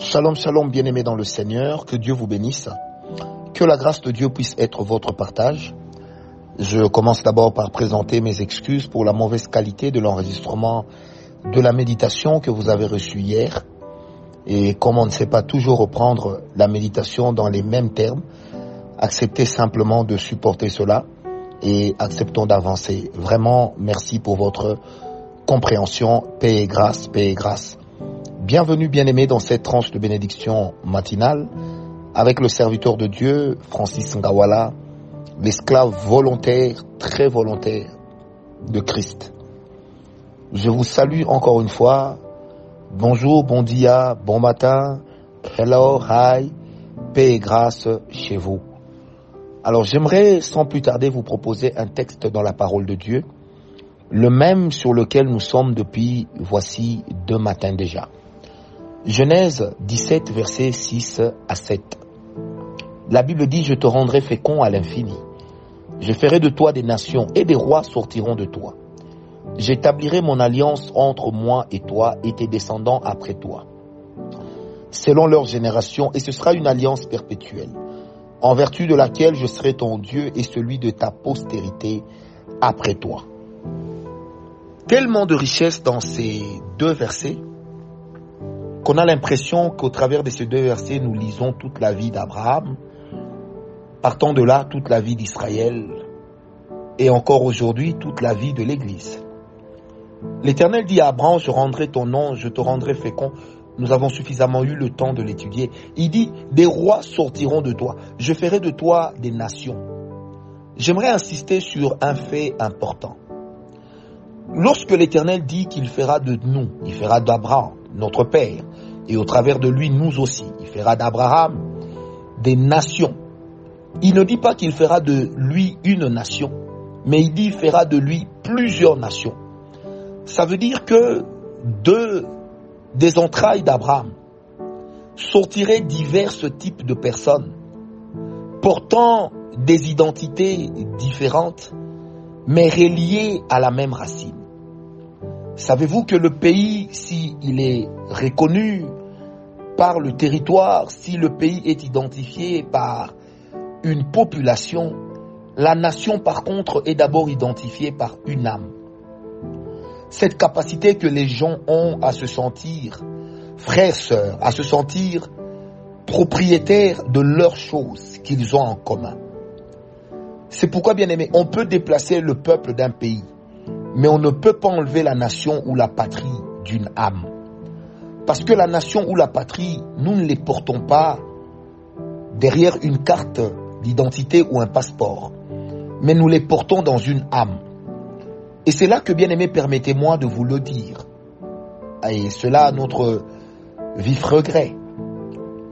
Shalom, shalom, bien-aimés dans le Seigneur, que Dieu vous bénisse, que la grâce de Dieu puisse être votre partage. Je commence d'abord par présenter mes excuses pour la mauvaise qualité de l'enregistrement de la méditation que vous avez reçue hier. Et comme on ne sait pas toujours reprendre la méditation dans les mêmes termes, acceptez simplement de supporter cela et acceptons d'avancer. Vraiment, merci pour votre compréhension. Paix et grâce, paix et grâce. Bienvenue bien-aimés dans cette tranche de bénédiction matinale avec le serviteur de Dieu, Francis Ngawala, l'esclave volontaire, très volontaire de Christ. Je vous salue encore une fois. Bonjour, bon dia, bon matin, hello, hi, paix et grâce chez vous. Alors j'aimerais sans plus tarder vous proposer un texte dans la parole de Dieu, le même sur lequel nous sommes depuis voici deux matins déjà. Genèse 17, versets 6 à 7. La Bible dit, je te rendrai fécond à l'infini. Je ferai de toi des nations et des rois sortiront de toi. J'établirai mon alliance entre moi et toi et tes descendants après toi, selon leur génération, et ce sera une alliance perpétuelle, en vertu de laquelle je serai ton Dieu et celui de ta postérité après toi. Tellement de richesse dans ces deux versets? Qu'on a l'impression qu'au travers de ces deux versets, nous lisons toute la vie d'Abraham, partant de là, toute la vie d'Israël, et encore aujourd'hui, toute la vie de l'Église. L'Éternel dit à Abraham, je rendrai ton nom, je te rendrai fécond. Nous avons suffisamment eu le temps de l'étudier. Il dit, des rois sortiront de toi. Je ferai de toi des nations. J'aimerais insister sur un fait important. Lorsque l'Éternel dit qu'il fera de nous, il fera d'Abraham, notre Père, et au travers de lui, nous aussi, il fera d'Abraham des nations. Il ne dit pas qu'il fera de lui une nation, mais il dit fera de lui plusieurs nations. Ça veut dire que de, des entrailles d'Abraham sortiraient divers types de personnes portant des identités différentes, mais reliées à la même racine. Savez-vous que le pays, s'il est reconnu par le territoire, si le pays est identifié par une population, la nation par contre est d'abord identifiée par une âme. Cette capacité que les gens ont à se sentir frères, sœurs, à se sentir propriétaires de leurs choses qu'ils ont en commun. C'est pourquoi, bien aimé, on peut déplacer le peuple d'un pays, mais on ne peut pas enlever la nation ou la patrie d'une âme. Parce que la nation ou la patrie, nous ne les portons pas derrière une carte d'identité ou un passeport, mais nous les portons dans une âme. Et c'est là que, bien aimé, permettez-moi de vous le dire. Et cela à notre vif regret.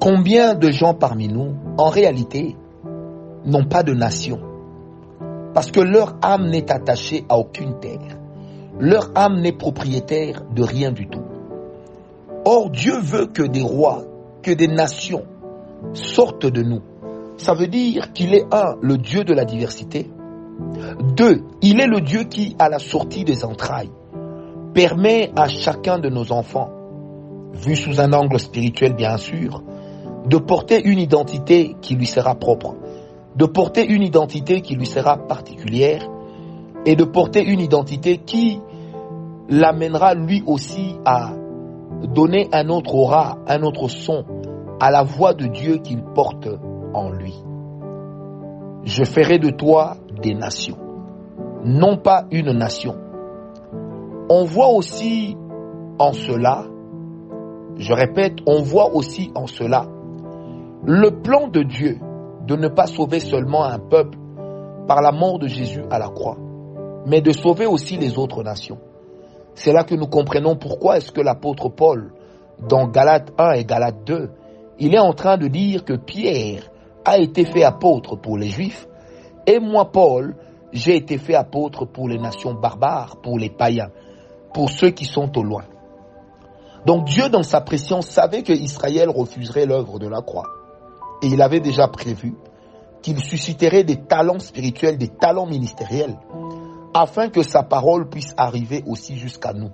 Combien de gens parmi nous, en réalité, n'ont pas de nation? Parce que leur âme n'est attachée à aucune terre. Leur âme n'est propriétaire de rien du tout. Or, Dieu veut que des rois, que des nations sortent de nous. Ça veut dire qu'il est un, le Dieu de la diversité, deux, il est le Dieu qui, à la sortie des entrailles, permet à chacun de nos enfants, vu sous un angle spirituel bien sûr, de porter une identité qui lui sera propre, de porter une identité qui lui sera particulière et de porter une identité qui l'amènera lui aussi à donner un autre aura, un autre son à la voix de Dieu qu'il porte en lui. Je ferai de toi des nations, non pas une nation. On voit aussi en cela, je répète, on voit aussi en cela le plan de Dieu de ne pas sauver seulement un peuple par la mort de Jésus à la croix, mais de sauver aussi les autres nations. C'est là que nous comprenons pourquoi est-ce que l'apôtre Paul, dans Galates 1 et Galates 2, il est en train de dire que Pierre a été fait apôtre pour les Juifs, et moi, Paul, j'ai été fait apôtre pour les nations barbares, pour les païens, pour ceux qui sont au loin. Donc Dieu, dans sa pression, savait que Israël refuserait l'œuvre de la croix. Et il avait déjà prévu qu'il susciterait des talents spirituels, des talents ministériels, afin que sa parole puisse arriver aussi jusqu'à nous,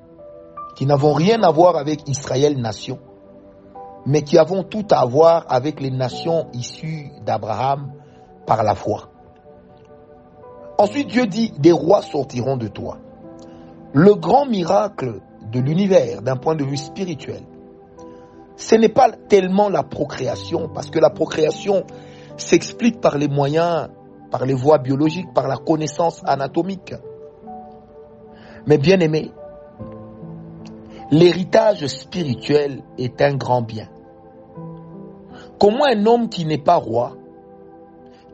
qui n'avons rien à voir avec Israël nation, mais qui avons tout à voir avec les nations issues d'Abraham par la foi. Ensuite, Dieu dit, des rois sortiront de toi. Le grand miracle de l'univers d'un point de vue spirituel, ce n'est pas tellement la procréation, parce que la procréation s'explique par les moyens, par les voies biologiques, par la connaissance anatomique. Mais bien aimé, l'héritage spirituel est un grand bien. Comment un homme qui n'est pas roi,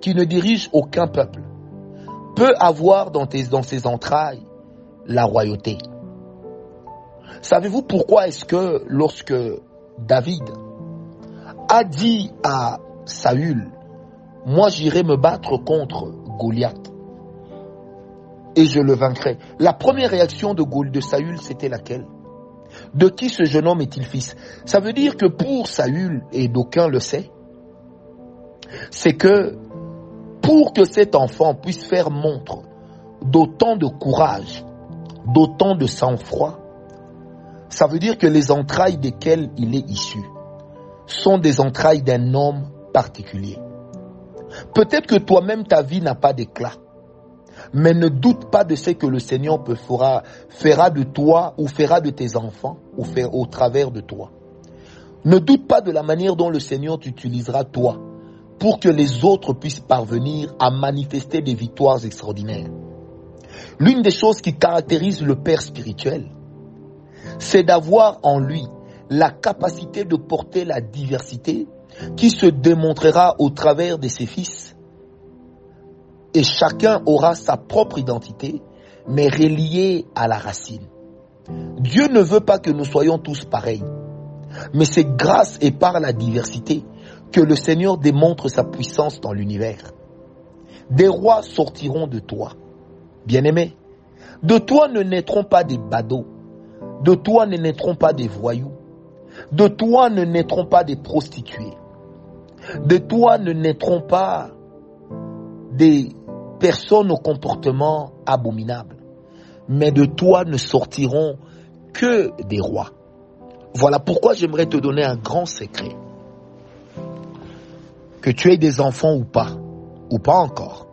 qui ne dirige aucun peuple, peut avoir dans, dans ses entrailles la royauté? Savez-vous pourquoi est-ce que lorsque David a dit à Saül, moi j'irai me battre contre Goliath et je le vaincrai. La première réaction de, de Saül, c'était laquelle? De qui ce jeune homme est-il fils? Ça veut dire que pour Saül, et d'aucuns le sait, c'est que pour que cet enfant puisse faire montre d'autant de courage, d'autant de sang-froid, ça veut dire que les entrailles desquelles il est issu sont des entrailles d'un homme particulier. Peut-être que toi-même ta vie n'a pas d'éclat, mais ne doute pas de ce que le Seigneur fera, de toi ou fera de tes enfants ou au travers de toi. Ne doute pas de la manière dont le Seigneur t'utilisera toi pour que les autres puissent parvenir à manifester des victoires extraordinaires. L'une des choses qui caractérise le Père spirituel, c'est d'avoir en lui la capacité de porter la diversité qui se démontrera au travers de ses fils. Et chacun aura sa propre identité, mais reliée à la racine. Dieu ne veut pas que nous soyons tous pareils, mais c'est grâce et par la diversité que le Seigneur démontre sa puissance dans l'univers. Des rois sortiront de toi. Bien-aimé, de toi ne naîtront pas des badauds, de toi ne naîtront pas des voyous. De toi ne naîtront pas des prostituées. De toi ne naîtront pas des personnes au comportement abominable. Mais de toi ne sortiront que des rois. Voilà pourquoi j'aimerais te donner un grand secret. Que tu aies des enfants ou pas, ou pas encore.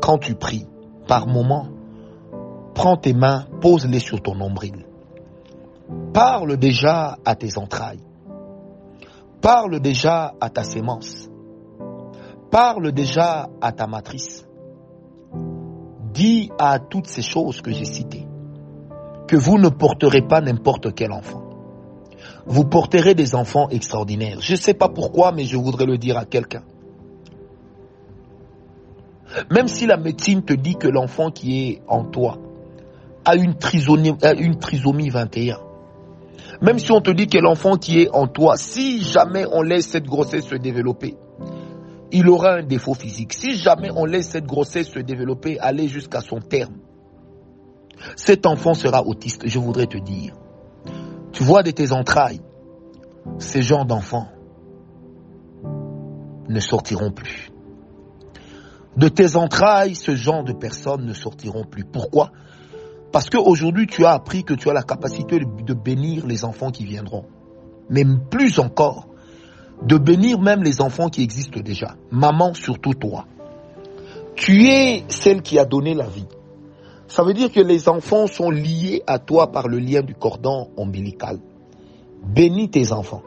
Quand tu pries, par moment, prends tes mains, pose-les sur ton nombril. Parle déjà à tes entrailles. Parle déjà à ta sémence. Parle déjà à ta matrice. Dis à toutes ces choses que j'ai citées que vous ne porterez pas n'importe quel enfant. Vous porterez des enfants extraordinaires. Je ne sais pas pourquoi, mais je voudrais le dire à quelqu'un. Même si la médecine te dit que l'enfant qui est en toi a une trisomie, une trisomie 21. Même si on te dit que l'enfant qui est en toi, si jamais on laisse cette grossesse se développer, il aura un défaut physique. Si jamais on laisse cette grossesse se développer, aller jusqu'à son terme, cet enfant sera autiste, je voudrais te dire. Tu vois de tes entrailles, ces genres d'enfants ne sortiront plus. De tes entrailles, ce genre de personnes ne sortiront plus. Pourquoi? Parce qu'aujourd'hui, tu as appris que tu as la capacité de bénir les enfants qui viendront. Mais plus encore, de bénir même les enfants qui existent déjà. Maman, surtout toi. Tu es celle qui a donné la vie. Ça veut dire que les enfants sont liés à toi par le lien du cordon ombilical. Bénis tes enfants.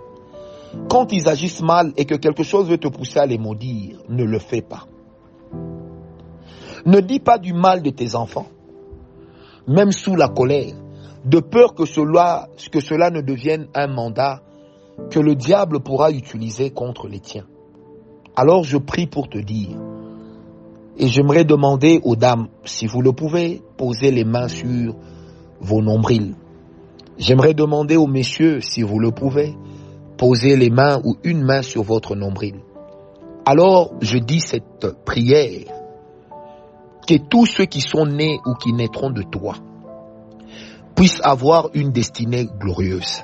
Quand ils agissent mal et que quelque chose veut te pousser à les maudire, ne le fais pas. Ne dis pas du mal de tes enfants même sous la colère, de peur que cela, ne devienne un mandat que le diable pourra utiliser contre les tiens. Alors je prie pour te dire, et j'aimerais demander aux dames, si vous le pouvez, poser les mains sur vos nombrils. J'aimerais demander aux messieurs, si vous le pouvez, poser les mains ou une main sur votre nombril. Alors je dis cette prière que tous ceux qui sont nés ou qui naîtront de toi puissent avoir une destinée glorieuse.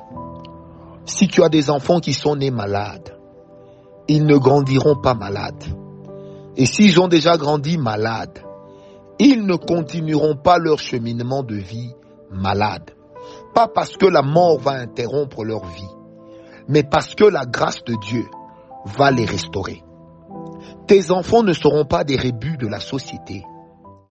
Si tu as des enfants qui sont nés malades, ils ne grandiront pas malades. Et s'ils ont déjà grandi malades, ils ne continueront pas leur cheminement de vie malade. Pas parce que la mort va interrompre leur vie, mais parce que la grâce de Dieu va les restaurer. Tes enfants ne seront pas des rébus de la société,